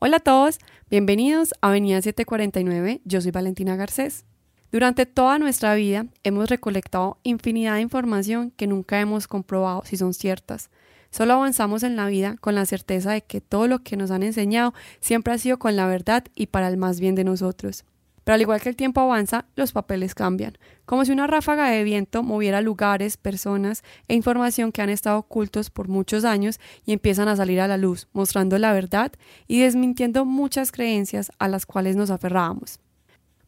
Hola a todos, bienvenidos a Avenida 749, yo soy Valentina Garcés. Durante toda nuestra vida hemos recolectado infinidad de información que nunca hemos comprobado si son ciertas. Solo avanzamos en la vida con la certeza de que todo lo que nos han enseñado siempre ha sido con la verdad y para el más bien de nosotros. Pero al igual que el tiempo avanza, los papeles cambian, como si una ráfaga de viento moviera lugares, personas e información que han estado ocultos por muchos años y empiezan a salir a la luz, mostrando la verdad y desmintiendo muchas creencias a las cuales nos aferrábamos.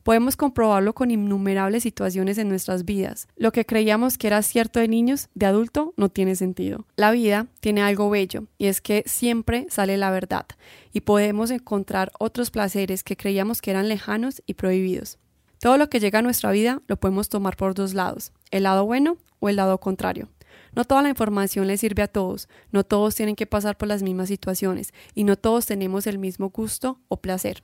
Podemos comprobarlo con innumerables situaciones en nuestras vidas. Lo que creíamos que era cierto de niños, de adulto, no tiene sentido. La vida tiene algo bello, y es que siempre sale la verdad, y podemos encontrar otros placeres que creíamos que eran lejanos y prohibidos. Todo lo que llega a nuestra vida lo podemos tomar por dos lados, el lado bueno o el lado contrario. No toda la información le sirve a todos, no todos tienen que pasar por las mismas situaciones y no todos tenemos el mismo gusto o placer.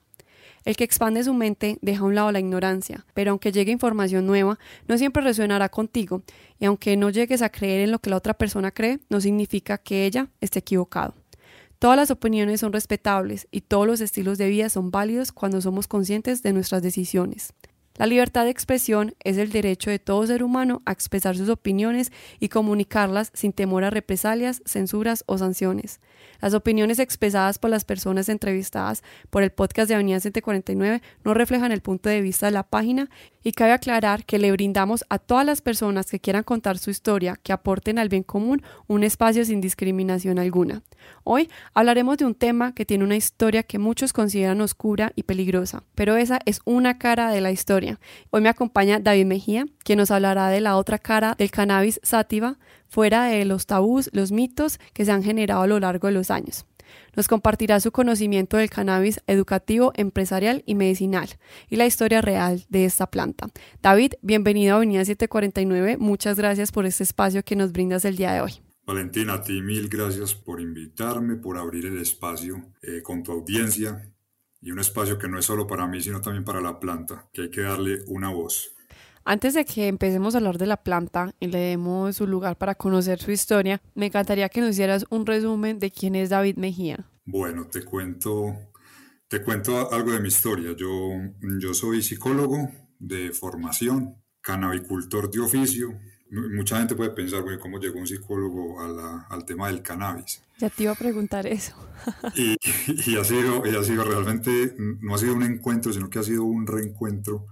El que expande su mente deja a un lado la ignorancia, pero aunque llegue información nueva, no siempre resonará contigo, y aunque no llegues a creer en lo que la otra persona cree, no significa que ella esté equivocado. Todas las opiniones son respetables y todos los estilos de vida son válidos cuando somos conscientes de nuestras decisiones. La libertad de expresión es el derecho de todo ser humano a expresar sus opiniones y comunicarlas sin temor a represalias, censuras o sanciones. Las opiniones expresadas por las personas entrevistadas por el podcast de Avenida 149 no reflejan el punto de vista de la página y cabe aclarar que le brindamos a todas las personas que quieran contar su historia, que aporten al bien común, un espacio sin discriminación alguna. Hoy hablaremos de un tema que tiene una historia que muchos consideran oscura y peligrosa, pero esa es una cara de la historia. Hoy me acompaña David Mejía, quien nos hablará de la otra cara del cannabis sativa, fuera de los tabús, los mitos que se han generado a lo largo de los años. Nos compartirá su conocimiento del cannabis educativo, empresarial y medicinal y la historia real de esta planta. David, bienvenido a Avenida 749. Muchas gracias por este espacio que nos brindas el día de hoy. Valentina, a ti mil gracias por invitarme, por abrir el espacio eh, con tu audiencia y un espacio que no es solo para mí, sino también para la planta, que hay que darle una voz. Antes de que empecemos a hablar de la planta y le demos su lugar para conocer su historia, me encantaría que nos hicieras un resumen de quién es David Mejía. Bueno, te cuento, te cuento algo de mi historia. Yo, yo soy psicólogo de formación, canabicultor de oficio. Mucha gente puede pensar, bueno, ¿cómo llegó un psicólogo al tema del cannabis? Ya te iba a preguntar eso. y, y, ha sido, y ha sido realmente, no ha sido un encuentro, sino que ha sido un reencuentro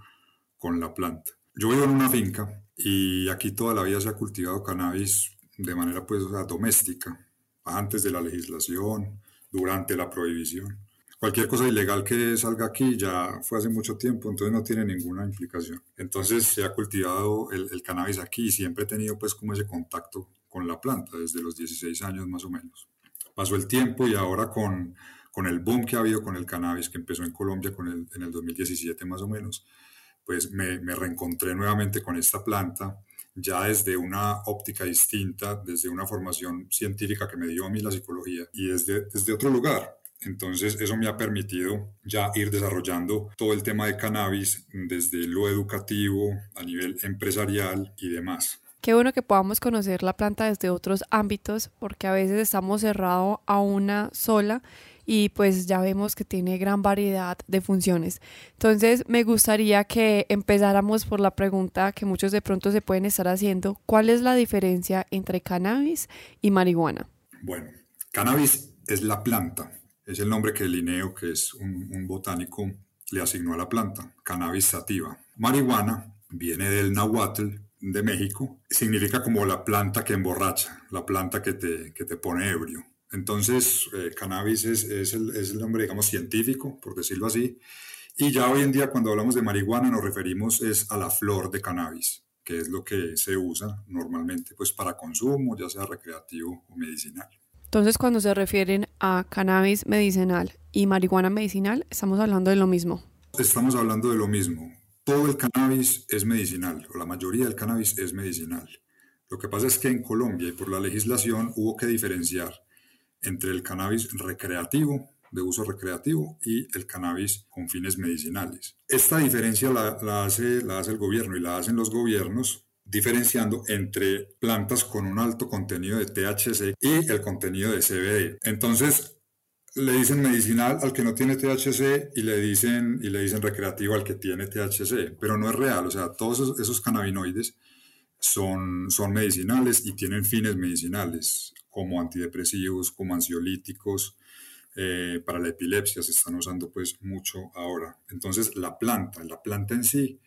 con la planta. Yo vivo en una finca y aquí toda la vida se ha cultivado cannabis de manera pues doméstica, antes de la legislación, durante la prohibición. Cualquier cosa ilegal que salga aquí ya fue hace mucho tiempo, entonces no tiene ninguna implicación. Entonces se ha cultivado el, el cannabis aquí y siempre he tenido pues como ese contacto con la planta desde los 16 años más o menos. Pasó el tiempo y ahora con, con el boom que ha habido con el cannabis, que empezó en Colombia con el, en el 2017 más o menos, pues me, reencontré nuevamente con esta planta, ya desde una óptica distinta, desde una formación científica que me dio a mí la psicología y desde, desde otro lugar. Entonces eso me ha permitido ya ir desarrollando todo el tema de cannabis desde lo educativo, a nivel empresarial y demás. Qué bueno que podamos conocer la planta desde otros ámbitos, porque a veces estamos cerrados a una sola y pues ya vemos que tiene gran variedad de funciones. Entonces me gustaría que empezáramos por la pregunta que muchos de pronto se pueden estar haciendo, ¿cuál es la diferencia entre cannabis y marihuana? Bueno, cannabis es la planta, es el nombre que Linneo, que es un, botánico, le asignó a la planta, cannabis sativa. Marihuana viene del nahuatl, de México, significa como la planta que emborracha, la planta que te, que te pone ebrio. Entonces, eh, cannabis es, el, nombre, digamos, científico, por decirlo así. Y ya hoy en día cuando hablamos de marihuana nos referimos es a la flor de cannabis, que es lo que se usa normalmente pues para consumo, ya sea recreativo o medicinal. Entonces, cuando se refieren a cannabis medicinal y marihuana medicinal, estamos hablando de lo mismo. Estamos hablando de lo mismo. Todo el cannabis es medicinal, o la mayoría del cannabis es medicinal. Lo que pasa es que en Colombia y por la legislación hubo que diferenciar entre el cannabis recreativo, de uso recreativo, y el cannabis con fines medicinales. Esta diferencia la, hace, la hace el gobierno y la hacen los gobiernos diferenciando entre plantas con un alto contenido de THC y el contenido de CBD. Entonces, le dicen medicinal al que no tiene THC y le dicen, y le dicen recreativo al que tiene THC, pero no es real, o sea, todos esos, cannabinoides son, son medicinales y tienen fines medicinales, como antidepresivos, como ansiolíticos, eh, para la epilepsia se están usando pues mucho ahora. Entonces la planta, la planta en sí,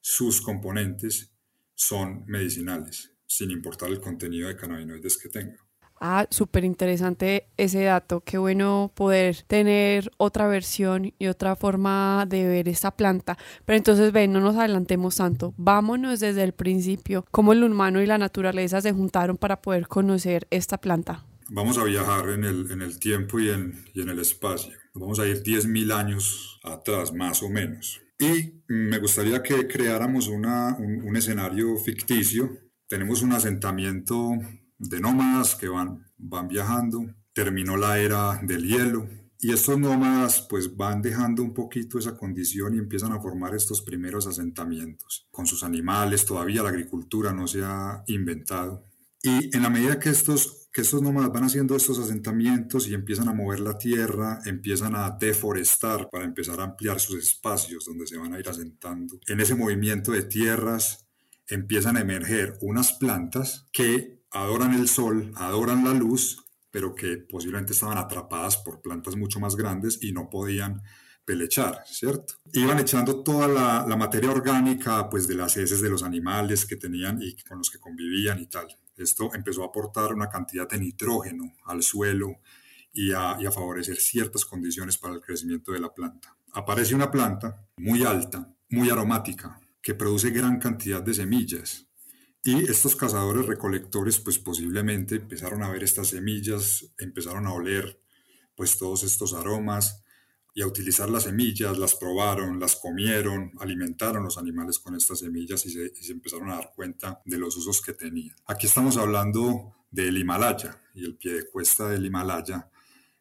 sus componentes son medicinales, sin importar el contenido de cannabinoides que tenga. Ah, súper interesante ese dato. Qué bueno poder tener otra versión y otra forma de ver esta planta. Pero entonces, ven, no nos adelantemos tanto. Vámonos desde el principio. ¿Cómo el humano y la naturaleza se juntaron para poder conocer esta planta? Vamos a viajar en el, en el tiempo y en, y en el espacio. Vamos a ir 10.000 años atrás, más o menos. Y me gustaría que creáramos una, un, un escenario ficticio. Tenemos un asentamiento de nómadas que van, van viajando. Terminó la era del hielo y estos nómadas pues van dejando un poquito esa condición y empiezan a formar estos primeros asentamientos. Con sus animales, todavía la agricultura no se ha inventado. Y en la medida que estos, que estos nómadas van haciendo estos asentamientos y empiezan a mover la tierra, empiezan a deforestar para empezar a ampliar sus espacios donde se van a ir asentando. En ese movimiento de tierras empiezan a emerger unas plantas que adoran el sol, adoran la luz, pero que posiblemente estaban atrapadas por plantas mucho más grandes y no podían pelechar, ¿cierto? Iban echando toda la, materia orgánica, pues de las heces de los animales que tenían y con los que convivían y tal. Esto empezó a aportar una cantidad de nitrógeno al suelo y a, favorecer ciertas condiciones para el crecimiento de la planta. Aparece una planta muy alta, muy aromática, que produce gran cantidad de semillas y estos cazadores recolectores pues posiblemente empezaron a ver estas semillas, empezaron a oler pues todos estos aromas y a utilizar las semillas, las probaron, las comieron, alimentaron los animales con estas semillas y se, y se empezaron a dar cuenta de los usos que tenían. Aquí estamos hablando del Himalaya y el pie de cuesta del Himalaya,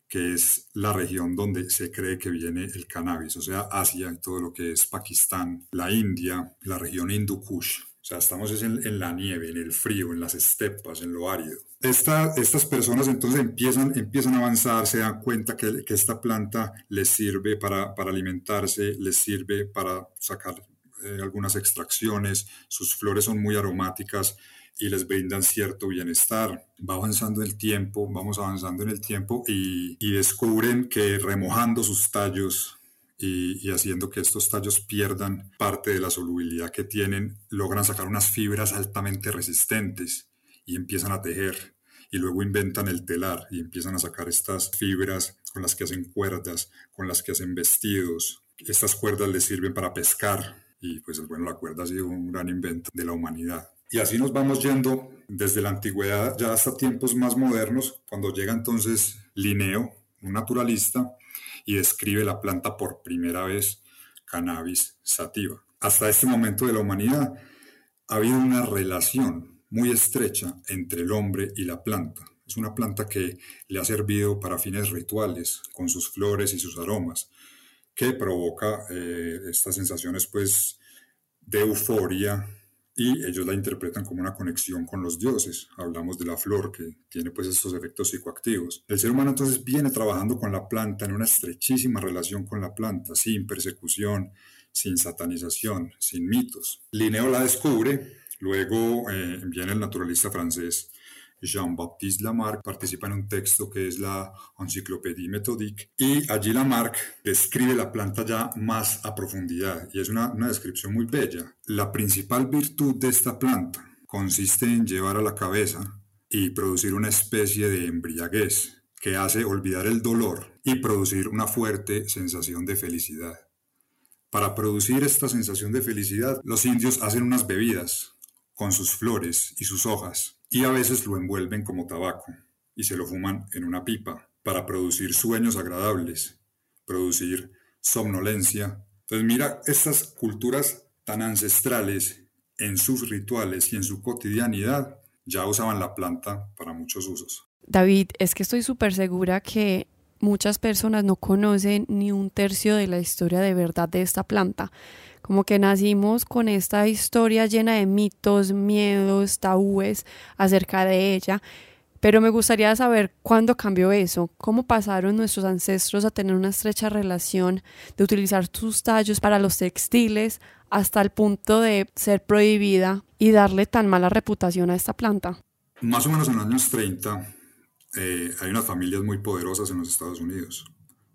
que es la región donde se cree que viene el cannabis, o sea, Asia y todo lo que es Pakistán, la India, la región Hindu Kush. Sea, estamos en, la nieve, en el frío, en las estepas, en lo árido. estas personas entonces empiezan, empiezan a avanzar, se dan cuenta que, esta planta les sirve para, alimentarse, les sirve para sacar eh, algunas extracciones, sus flores son muy aromáticas y les brindan cierto bienestar. Va avanzando el tiempo, vamos avanzando en el tiempo y, y descubren que remojando sus tallos y, haciendo que estos tallos pierdan parte de la solubilidad que tienen, logran sacar unas fibras altamente resistentes y empiezan a tejer. Y luego inventan el telar y empiezan a sacar estas fibras con las que hacen cuerdas, con las que hacen vestidos. Estas cuerdas les sirven para pescar y pues bueno, la cuerda ha sido un gran invento de la humanidad. Y así nos vamos yendo desde la antigüedad ya hasta tiempos más modernos, cuando llega entonces Linneo, un naturalista, y describe la planta por primera vez, Cannabis sativa. Hasta este momento de la humanidad ha habido una relación muy estrecha entre el hombre y la planta. Es una planta que le ha servido para fines rituales, con sus flores y sus aromas, que provoca eh, estas sensaciones pues de euforia, y ellos la interpretan como una conexión con los dioses. Hablamos de la flor que tiene pues estos efectos psicoactivos. El ser humano entonces viene trabajando con la planta en una estrechísima relación con la planta, sin persecución, sin satanización, sin mitos. Linneo la descubre, luego eh, viene el naturalista francés Jean-Baptiste Lamarck participa en un texto que es la Encyclopédie Méthodique y allí Lamarck describe la planta ya más a profundidad y es una, una descripción muy bella. La principal virtud de esta planta consiste en llevar a la cabeza y producir una especie de embriaguez que hace olvidar el dolor y producir una fuerte sensación de felicidad. Para producir esta sensación de felicidad, los indios hacen unas bebidas con sus flores y sus hojas y a veces lo envuelven como tabaco y se lo fuman en una pipa para producir sueños agradables, producir somnolencia. Entonces mira estas culturas tan ancestrales en sus rituales y en su cotidianidad ya usaban la planta para muchos usos. David, es que estoy súper segura que muchas personas no conocen ni un tercio de la historia de verdad de esta planta. Como que nacimos con esta historia llena de mitos, miedos, tabúes acerca de ella, Pero me gustaría saber cuándo cambió eso, cómo pasaron nuestros ancestros a tener una estrecha relación de utilizar sus tallos para los textiles hasta el punto de ser prohibida y darle tan mala reputación a esta planta. Más o menos en los años 30 eh, hay unas familias muy poderosas en los Estados Unidos,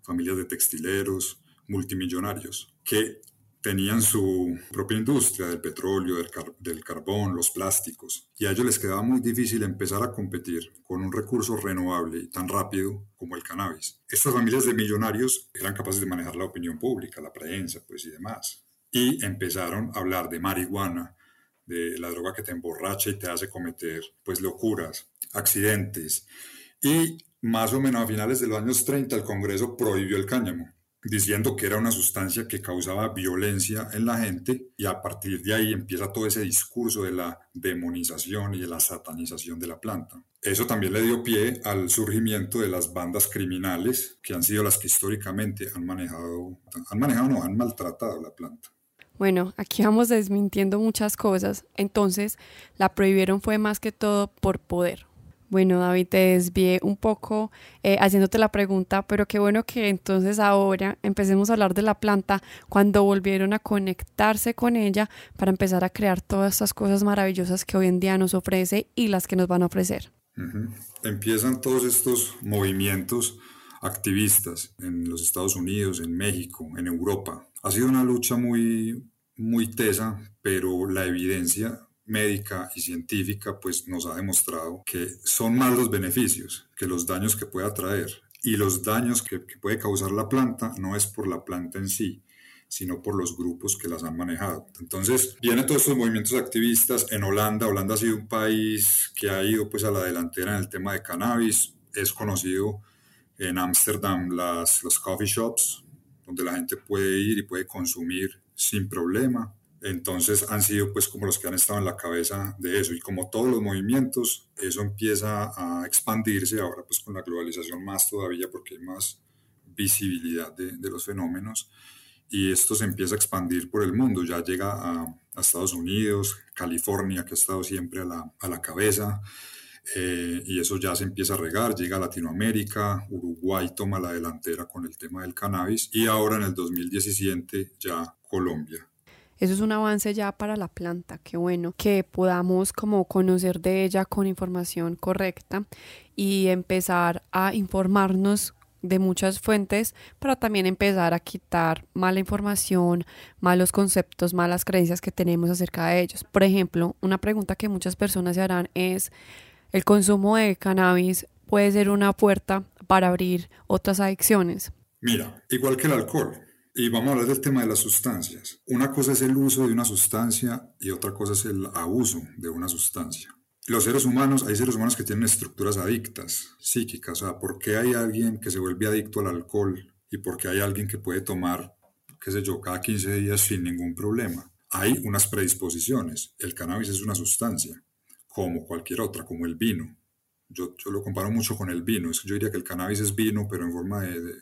familias de textileros, multimillonarios, que tenían su propia industria del petróleo, del, carbón, los plásticos, y a ellos les quedaba muy difícil empezar a competir con un recurso renovable tan rápido como el cannabis. Estas familias de millonarios eran capaces de manejar la opinión pública, la prensa, pues y demás, y empezaron a hablar de marihuana, de la droga que te emborracha y te hace cometer pues locuras, accidentes, y más o menos a finales de los años 30 el Congreso prohibió el cáñamo diciendo que era una sustancia que causaba violencia en la gente y a partir de ahí empieza todo ese discurso de la demonización y de la satanización de la planta. Eso también le dio pie al surgimiento de las bandas criminales que han sido las que históricamente han manejado, han manejado no, han maltratado la planta. Bueno, aquí vamos desmintiendo muchas cosas. Entonces, la prohibieron fue más que todo por poder. Bueno, David, te desvié un poco eh, haciéndote la pregunta, pero qué bueno que entonces ahora empecemos a hablar de la planta cuando volvieron a conectarse con ella para empezar a crear todas estas cosas maravillosas que hoy en día nos ofrece y las que nos van a ofrecer. Empiezan todos estos movimientos activistas en los Estados Unidos, en México, en Europa. Ha sido una lucha muy, muy tesa, pero la evidencia médica y científica pues nos ha demostrado que son más los beneficios que los daños que pueda traer y los daños que, puede causar la planta no es por la planta en sí sino por los grupos que las han manejado. Entonces, vienen todos estos movimientos activistas en Holanda. Holanda ha sido un país que ha ido pues a la delantera en el tema de cannabis. Es conocido en Ámsterdam las, los coffee shops, donde la gente puede ir y puede consumir sin problema. Entonces han sido pues como los que han estado en la cabeza de eso. Y como todos los movimientos, eso empieza a expandirse ahora pues con la globalización más todavía porque hay más visibilidad de, los fenómenos. Y esto se empieza a expandir por el mundo, ya llega a, Estados Unidos, California que ha estado siempre a la, a la cabeza. Eh, y eso ya se empieza a regar, llega a Latinoamérica, Uruguay toma la delantera con el tema del cannabis. Y ahora en el 2017 ya Colombia. Eso es un avance ya para la planta, qué bueno que podamos como conocer de ella con información correcta y empezar a informarnos de muchas fuentes para también empezar a quitar mala información, malos conceptos, malas creencias que tenemos acerca de ellos. Por ejemplo, una pregunta que muchas personas se harán es, ¿el consumo de cannabis puede ser una puerta para abrir otras adicciones? Mira, igual que el alcohol, y vamos a hablar del tema de las sustancias. Una cosa es el uso de una sustancia y otra cosa es el abuso de una sustancia. Los seres humanos, hay seres humanos que tienen estructuras adictas, psíquicas. O sea, ¿por qué hay alguien que se vuelve adicto al alcohol y por qué hay alguien que puede tomar, qué sé yo, cada 15 días sin ningún problema? Hay unas predisposiciones. El cannabis es una sustancia, como cualquier otra, como el vino. Yo, yo lo comparo mucho con el vino. Yo diría que el cannabis es vino, pero en forma de de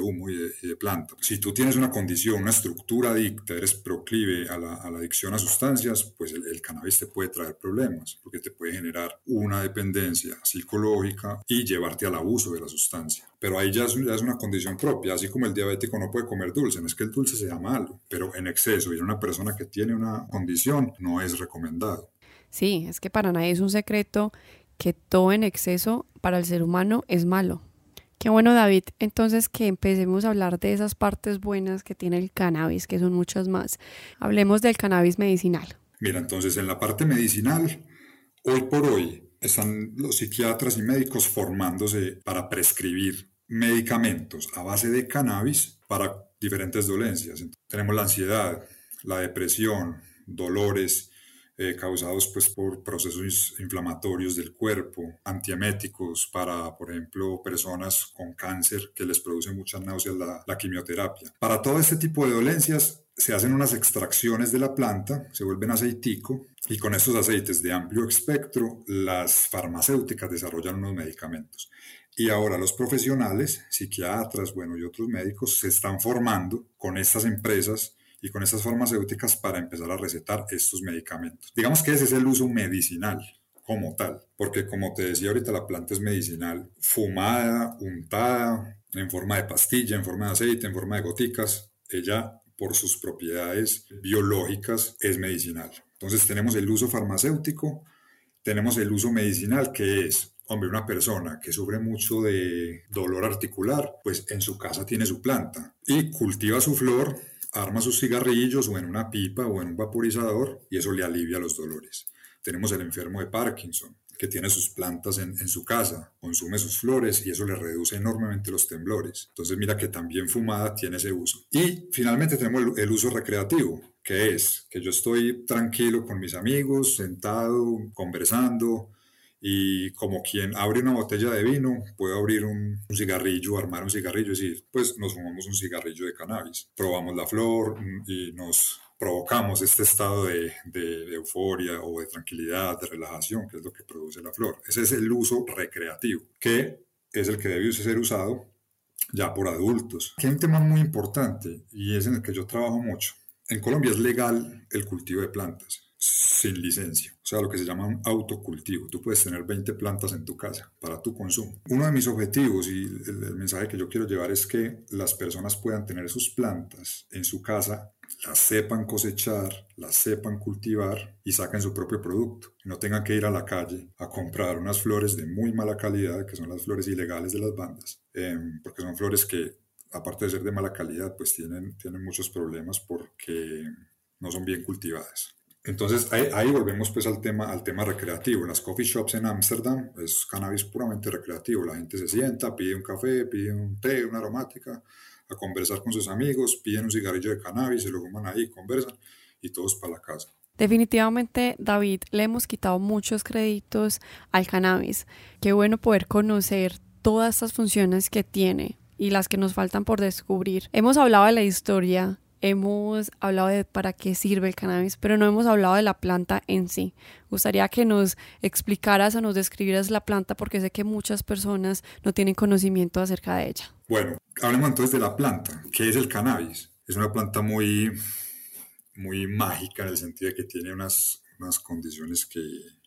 humo y de, planta. Si tú tienes una condición, una estructura adicta, eres proclive a la, adicción a sustancias, pues el, cannabis te puede traer problemas, porque te puede generar una dependencia psicológica y llevarte al abuso de la sustancia. Pero ahí ya es, ya es una condición propia, así como el diabético no puede comer dulce, no es que el dulce sea malo, pero en exceso y en una persona que tiene una condición no es recomendado. Sí, es que para nadie es un secreto que todo en exceso para el ser humano es malo. Qué bueno, David. Entonces, que empecemos a hablar de esas partes buenas que tiene el cannabis, que son muchas más. Hablemos del cannabis medicinal. Mira, entonces, en la parte medicinal, hoy por hoy están los psiquiatras y médicos formándose para prescribir medicamentos a base de cannabis para diferentes dolencias. tenemos la ansiedad, la depresión, dolores, eh, causados pues, por procesos inflamatorios del cuerpo, antieméticos para, por ejemplo, personas con cáncer que les produce muchas náuseas la, quimioterapia. Para todo este tipo de dolencias se hacen unas extracciones de la planta, se vuelven aceitico y con estos aceites de amplio espectro las farmacéuticas desarrollan unos medicamentos. Y ahora los profesionales, psiquiatras, bueno, y otros médicos se están formando con estas empresas y con estas farmacéuticas para empezar a recetar estos medicamentos. Digamos que ese es el uso medicinal como tal, porque como te decía ahorita, la planta es medicinal, fumada, untada, en forma de pastilla, en forma de aceite, en forma de goticas, ella por sus propiedades biológicas es medicinal. Entonces tenemos el uso farmacéutico, tenemos el uso medicinal, que es, hombre, una persona que sufre mucho de dolor articular, pues en su casa tiene su planta y cultiva su flor, arma sus cigarrillos o en una pipa o en un vaporizador y eso le alivia los dolores. Tenemos el enfermo de Parkinson, que tiene sus plantas en, su casa, consume sus flores y eso le reduce enormemente los temblores. Entonces mira que también fumada tiene ese uso. Y finalmente tenemos el, uso recreativo, que es que yo estoy tranquilo con mis amigos, sentado, conversando, y como quien abre una botella de vino, puedo abrir un, un, cigarrillo, armar un cigarrillo y decir, pues nos fumamos un cigarrillo de cannabis. Probamos la flor mm, y nos provocamos este estado de, de, euforia o de tranquilidad, de relajación, que es lo que produce la flor. Ese es el uso recreativo, que es el que debe ser usado ya por adultos. Aquí hay un tema muy importante y es en el que yo trabajo mucho. En Colombia es legal el cultivo de plantas sin licencia, o sea, lo que se llama un autocultivo. Tú puedes tener 20 plantas en tu casa para tu consumo. Uno de mis objetivos y el, mensaje que yo quiero llevar es que las personas puedan tener sus plantas en su casa, las sepan cosechar, las sepan cultivar y saquen su propio producto. Y no tengan que ir a la calle a comprar unas flores de muy mala calidad, que son las flores ilegales de las bandas, eh, porque son flores que, aparte de ser de mala calidad, pues tienen, tienen muchos problemas porque no son bien cultivadas. Entonces ahí, volvemos pues al tema, al tema recreativo. Las coffee shops en Ámsterdam es cannabis puramente recreativo. La gente se sienta, pide un café, pide un té, una aromática, a conversar con sus amigos, piden un cigarrillo de cannabis, se lo fuman ahí, conversan y todos para la casa. Definitivamente, David, le hemos quitado muchos créditos al cannabis. Qué bueno poder conocer todas estas funciones que tiene y las que nos faltan por descubrir. Hemos hablado de la historia hemos hablado de para qué sirve el cannabis, pero no hemos hablado de la planta en sí. Gustaría que nos explicaras o nos describieras la planta porque sé que muchas personas no tienen conocimiento acerca de ella. Bueno, hablemos entonces de la planta. ¿Qué es el cannabis? Es una planta muy, muy mágica en el sentido de que tiene unas, unas condiciones que,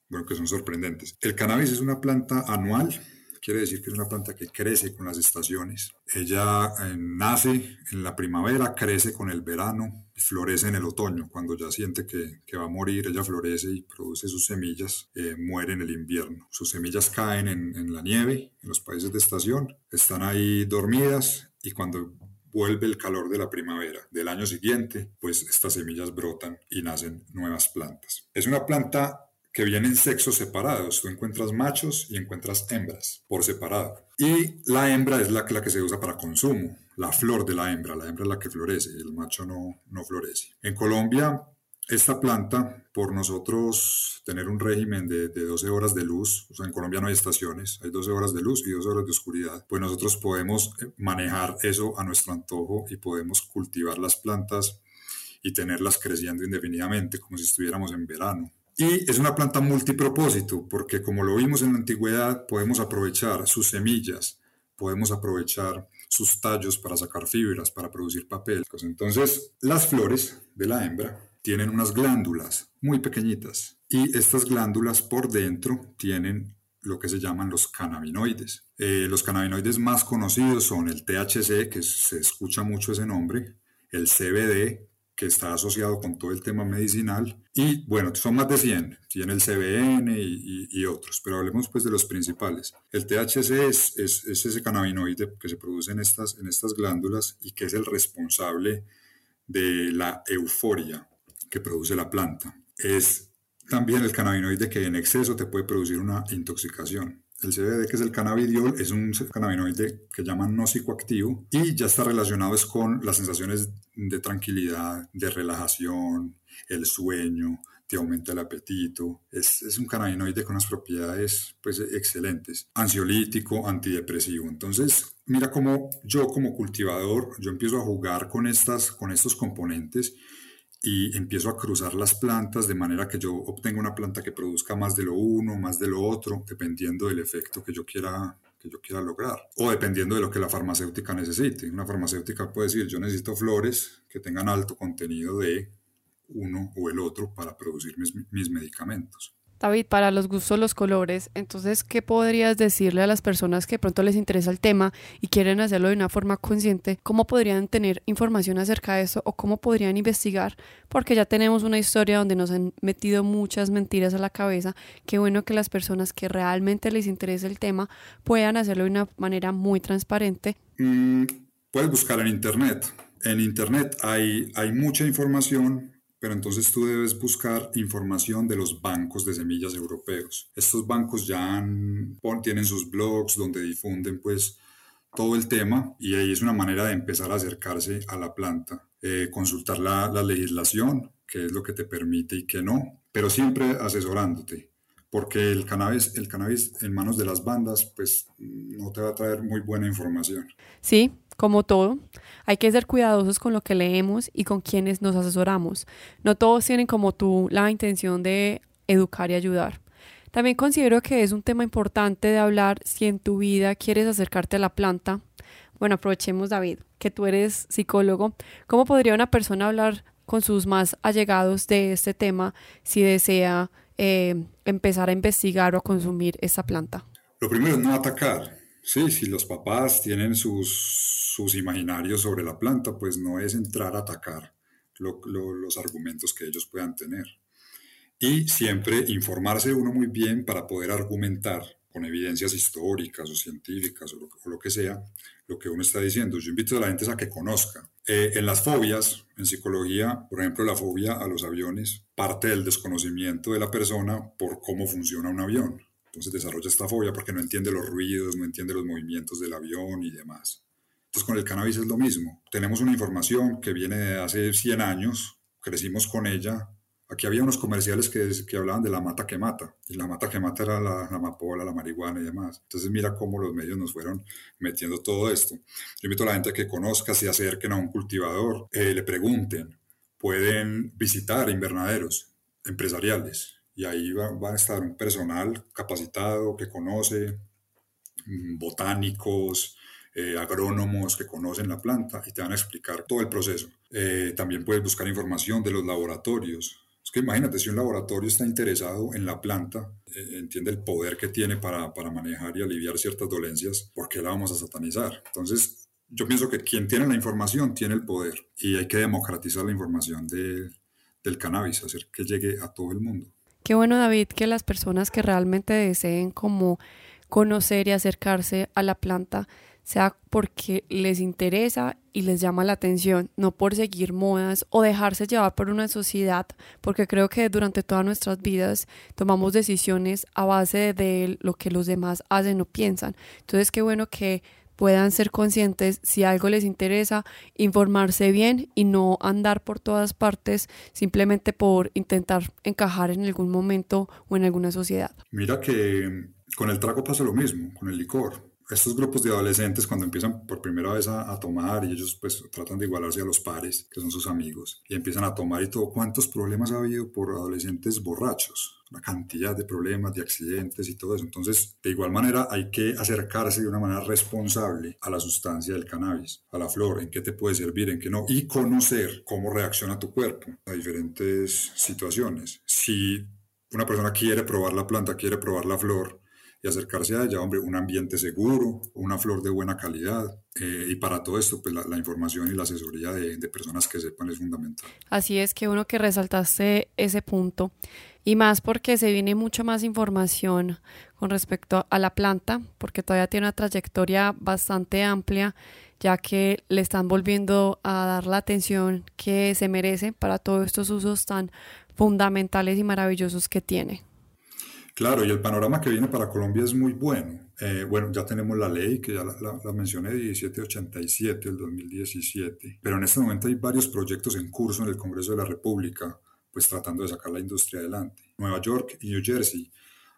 bueno, que son sorprendentes. El cannabis es una planta anual quiere decir que es una planta que crece con las estaciones. Ella eh, nace en la primavera, crece con el verano florece en el otoño. Cuando ya siente que, que va a morir, ella florece y produce sus semillas, eh, muere en el invierno. Sus semillas caen en, en la nieve, en los países de estación, están ahí dormidas y cuando vuelve el calor de la primavera del año siguiente, pues estas semillas brotan y nacen nuevas plantas. Es una planta que vienen sexos separados. Tú encuentras machos y encuentras hembras por separado. Y la hembra es la, la que se usa para consumo, la flor de la hembra. La hembra es la que florece, el macho no, no florece. En Colombia, esta planta, por nosotros tener un régimen de, de, 12 horas de luz, o sea, en Colombia no hay estaciones, hay 12 horas de luz y 12 horas de oscuridad, pues nosotros podemos eh, manejar eso a nuestro antojo y podemos cultivar las plantas y tenerlas creciendo indefinidamente, como si estuviéramos en verano. Y es una planta multipropósito, porque como lo vimos en la antigüedad, podemos aprovechar sus semillas, podemos aprovechar sus tallos para sacar fibras, para producir papel. Entonces, las flores de la hembra tienen unas glándulas muy pequeñitas y estas glándulas por dentro tienen lo que se llaman los cannabinoides. Eh, los cannabinoides más conocidos son el THC, que se escucha mucho ese nombre, el CBD, que está asociado con todo el tema medicinal. Y bueno, son más de 100, tiene el CBN y, otros, pero hablemos pues de los principales. El THC es, es, ese cannabinoide que se produce en estas, en estas glándulas y que es el responsable de la euforia que produce la planta. Es también el cannabinoide que en exceso te puede producir una intoxicación. El CBD, que es el cannabidiol, es un cannabinoide que llaman no psicoactivo y ya está relacionado es con las sensaciones de tranquilidad, de relajación, el sueño, te aumenta el apetito. Es, es, un cannabinoide con unas propiedades pues, excelentes. Ansiolítico, antidepresivo. Entonces, mira cómo yo como cultivador, yo empiezo a jugar con, estas, con estos componentes y empiezo a cruzar las plantas de manera que yo obtenga una planta que produzca más de lo uno, más de lo otro, dependiendo del efecto que yo quiera que yo quiera lograr o dependiendo de lo que la farmacéutica necesite. Una farmacéutica puede decir, yo necesito flores que tengan alto contenido de uno o el otro para producir mis, mis medicamentos. David, para los gustos los colores, entonces, ¿qué podrías decirle a las personas que pronto les interesa el tema y quieren hacerlo de una forma consciente? ¿Cómo podrían tener información acerca de eso o cómo podrían investigar? Porque ya tenemos una historia donde nos han metido muchas mentiras a la cabeza. Qué bueno que las personas que realmente les interesa el tema puedan hacerlo de una manera muy transparente. Mm, puedes buscar en Internet. En Internet hay, hay mucha información pero entonces tú debes buscar información de los bancos de semillas europeos. Estos bancos ya tienen sus blogs donde difunden pues todo el tema y ahí es una manera de empezar a acercarse a la planta, eh, consultar la, la legislación, qué es lo que te permite y qué no, pero siempre asesorándote, porque el cannabis, el cannabis en manos de las bandas pues no te va a traer muy buena información. Sí, como todo, hay que ser cuidadosos con lo que leemos y con quienes nos asesoramos. No todos tienen como tú la intención de educar y ayudar. También considero que es un tema importante de hablar si en tu vida quieres acercarte a la planta. Bueno, aprovechemos David, que tú eres psicólogo. ¿Cómo podría una persona hablar con sus más allegados de este tema si desea eh, empezar a investigar o a consumir esta planta? Lo primero es no atacar. Sí, si los papás tienen sus sus imaginarios sobre la planta, pues no es entrar a atacar los argumentos que ellos puedan tener. Y siempre informarse uno muy bien para poder argumentar con evidencias históricas o científicas o lo, que sea, lo que uno está diciendo. Yo invito a la gente a que conozca. Eh, en las fobias, en psicología, por ejemplo, la fobia a los aviones parte del desconocimiento de la persona por cómo funciona un avión. Entonces desarrolla esta fobia porque no entiende los ruidos, no entiende los movimientos del avión y demás. Entonces con el cannabis es lo mismo. Tenemos una información que viene de hace 100 años, crecimos con ella. Aquí había unos comerciales que, que hablaban de la mata que mata, y la mata que mata era la, la, amapola, la marihuana y demás. Entonces mira cómo los medios nos fueron metiendo todo esto. Yo invito a la gente que conozca, se acerquen a un cultivador, eh, le pregunten, pueden visitar invernaderos empresariales y ahí va, va a estar un personal capacitado que conoce, mm, botánicos, eh, agrónomos que conocen la planta y te van a explicar todo el proceso. Eh, también puedes buscar información de los laboratorios. Es que imagínate, si un laboratorio está interesado en la planta, eh, entiende el poder que tiene para, para manejar y aliviar ciertas dolencias, ¿por qué la vamos a satanizar? Entonces, yo pienso que quien tiene la información tiene el poder y hay que democratizar la información de, del cannabis, hacer que llegue a todo el mundo. Qué bueno, David, que las personas que realmente deseen como conocer y acercarse a la planta sea porque les interesa y les llama la atención, no por seguir modas o dejarse llevar por una sociedad, porque creo que durante todas nuestras vidas tomamos decisiones a base de lo que los demás hacen o piensan. Entonces, qué bueno que puedan ser conscientes si algo les interesa, informarse bien y no andar por todas partes simplemente por intentar encajar en algún momento o en alguna sociedad. Mira que con el trago pasa lo mismo, con el licor estos grupos de adolescentes cuando empiezan por primera vez a, tomar y ellos pues tratan de igualarse a los pares, que son sus amigos, y empiezan a tomar y todo, ¿cuántos problemas ha habido por adolescentes borrachos? Una cantidad de problemas, de accidentes y todo eso. Entonces, de igual manera, hay que acercarse de una manera responsable a la sustancia del cannabis, a la flor, en qué te puede servir, en qué no, y conocer cómo reacciona tu cuerpo a diferentes situaciones. Si una persona quiere probar la planta, quiere probar la flor, y acercarse a ella, hombre, un ambiente seguro, una flor de buena calidad. Eh, y para todo esto, pues la, información y la asesoría de, de, personas que sepan es fundamental. Así es, que uno que resaltaste ese punto. Y más porque se viene mucho más información con respecto a la planta, porque todavía tiene una trayectoria bastante amplia, ya que le están volviendo a dar la atención que se merece para todos estos usos tan fundamentales y maravillosos que tiene. Claro, y el panorama que viene para Colombia es muy bueno. Eh, bueno, ya tenemos la ley, que ya la, la, mencioné, 1787 del 2017, pero en este momento hay varios proyectos en curso en el Congreso de la República, pues tratando de sacar la industria adelante. Nueva York y New Jersey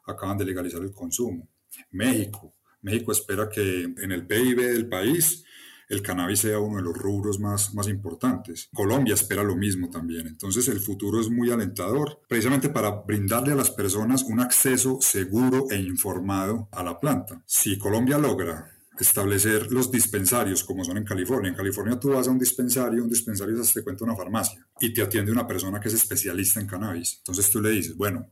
acaban de legalizar el consumo. México, México espera que en el PIB del país el cannabis sea uno de los rubros más, más importantes. Colombia espera lo mismo también. Entonces el futuro es muy alentador, precisamente para brindarle a las personas un acceso seguro e informado a la planta. Si Colombia logra establecer los dispensarios como son en California. En California tú vas a un dispensario, un dispensario te cuenta una farmacia y te atiende una persona que es especialista en cannabis. Entonces tú le dices, bueno,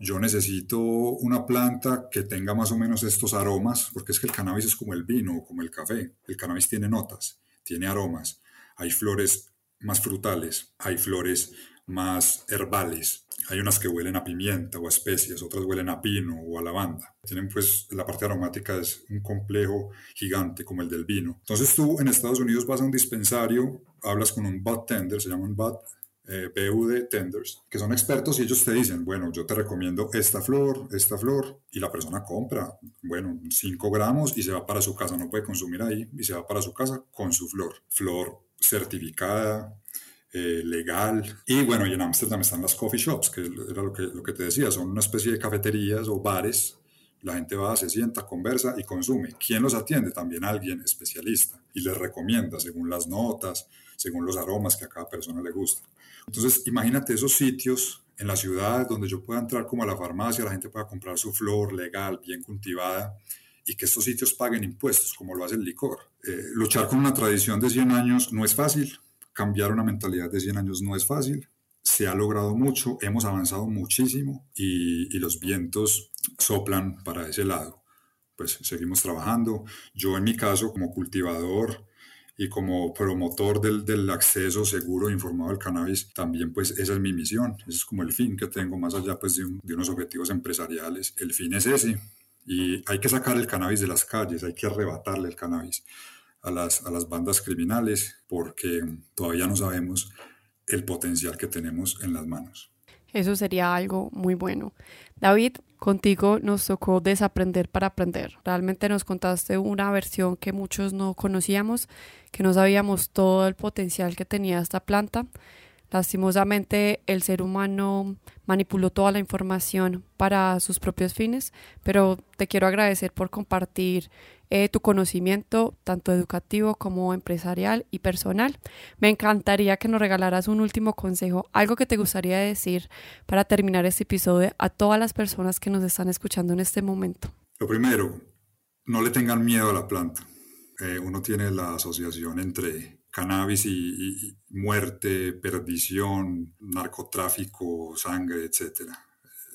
yo necesito una planta que tenga más o menos estos aromas, porque es que el cannabis es como el vino o como el café. El cannabis tiene notas, tiene aromas. Hay flores más frutales, hay flores más herbales. Hay unas que huelen a pimienta o a especias, otras huelen a pino o a lavanda. Tienen pues la parte aromática es un complejo gigante como el del vino. Entonces tú en Estados Unidos vas a un dispensario, hablas con un bud tender, se llama un bud eh, BUD tenders, que son expertos y ellos te dicen, bueno, yo te recomiendo esta flor, esta flor, y la persona compra, bueno, 5 gramos y se va para su casa, no puede consumir ahí, y se va para su casa con su flor. Flor certificada, eh, legal. Y bueno, y en Ámsterdam están las coffee shops, que era lo que, lo que te decía, son una especie de cafeterías o bares. La gente va, se sienta, conversa y consume. ¿Quién los atiende? También alguien especialista y les recomienda según las notas, según los aromas que a cada persona le gusta. Entonces, imagínate esos sitios en la ciudad donde yo pueda entrar como a la farmacia, la gente pueda comprar su flor legal, bien cultivada, y que estos sitios paguen impuestos, como lo hace el licor. Eh, luchar con una tradición de 100 años no es fácil, cambiar una mentalidad de 100 años no es fácil, se ha logrado mucho, hemos avanzado muchísimo y, los vientos soplan para ese lado. Pues seguimos trabajando. Yo en mi caso, como cultivador, y como promotor del, del, acceso seguro e informado al cannabis, también pues esa es mi misión, ese es como el fin que tengo más allá pues de, de, unos objetivos empresariales. El fin es ese y hay que sacar el cannabis de las calles, hay que arrebatarle el cannabis a las, a las bandas criminales porque todavía no sabemos el potencial que tenemos en las manos. Eso sería algo muy bueno. David, contigo nos tocó desaprender para aprender. Realmente nos contaste una versión que muchos no conocíamos, que no sabíamos todo el potencial que tenía esta planta. Lastimosamente, el ser humano manipuló toda la información para sus propios fines, pero te quiero agradecer por compartir eh, tu conocimiento, tanto educativo como empresarial y personal. Me encantaría que nos regalaras un último consejo, algo que te gustaría decir para terminar este episodio a todas las personas que nos están escuchando en este momento. Lo primero, no le tengan miedo a la planta. Eh, uno tiene la asociación entre cannabis y, muerte, perdición, narcotráfico, sangre, etcétera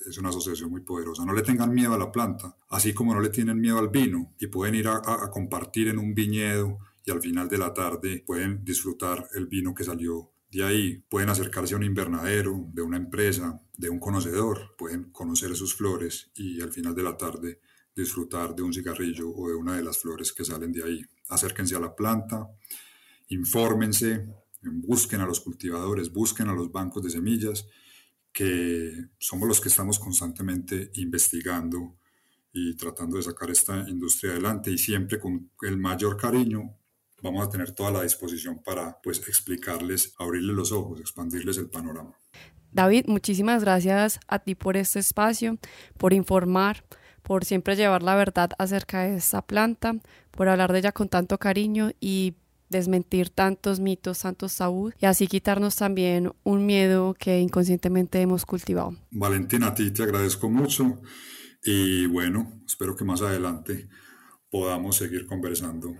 es una asociación muy poderosa. No le tengan miedo a la planta, así como no le tienen miedo al vino y pueden ir a, compartir en un viñedo y al final de la tarde pueden disfrutar el vino que salió de ahí. Pueden acercarse a un invernadero de una empresa, de un conocedor, pueden conocer sus flores y al final de la tarde disfrutar de un cigarrillo o de una de las flores que salen de ahí. Acérquense a la planta, infórmense, busquen a los cultivadores, busquen a los bancos de semillas que somos los que estamos constantemente investigando y tratando de sacar esta industria adelante y siempre con el mayor cariño vamos a tener toda la disposición para pues explicarles, abrirles los ojos, expandirles el panorama. David, muchísimas gracias a ti por este espacio, por informar, por siempre llevar la verdad acerca de esta planta, por hablar de ella con tanto cariño y desmentir tantos mitos, tantos tabús y así quitarnos también un miedo que inconscientemente hemos cultivado. Valentina, a ti te agradezco mucho y bueno, espero que más adelante podamos seguir conversando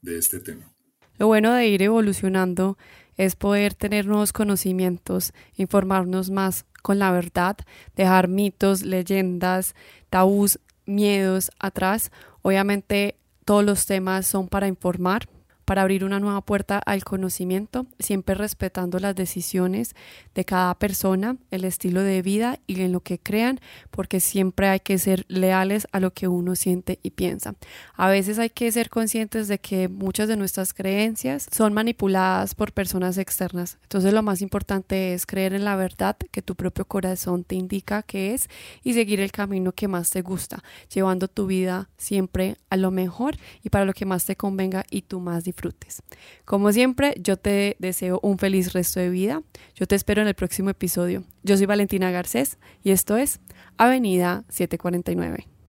de este tema. Lo bueno de ir evolucionando es poder tener nuevos conocimientos, informarnos más con la verdad, dejar mitos, leyendas, tabús, miedos atrás. Obviamente todos los temas son para informar, para abrir una nueva puerta al conocimiento, siempre respetando las decisiones de cada persona, el estilo de vida y en lo que crean, porque siempre hay que ser leales a lo que uno siente y piensa. A veces hay que ser conscientes de que muchas de nuestras creencias son manipuladas por personas externas. Entonces lo más importante es creer en la verdad que tu propio corazón te indica que es y seguir el camino que más te gusta, llevando tu vida siempre a lo mejor y para lo que más te convenga y tú más como siempre, yo te deseo un feliz resto de vida. Yo te espero en el próximo episodio. Yo soy Valentina Garcés y esto es Avenida 749.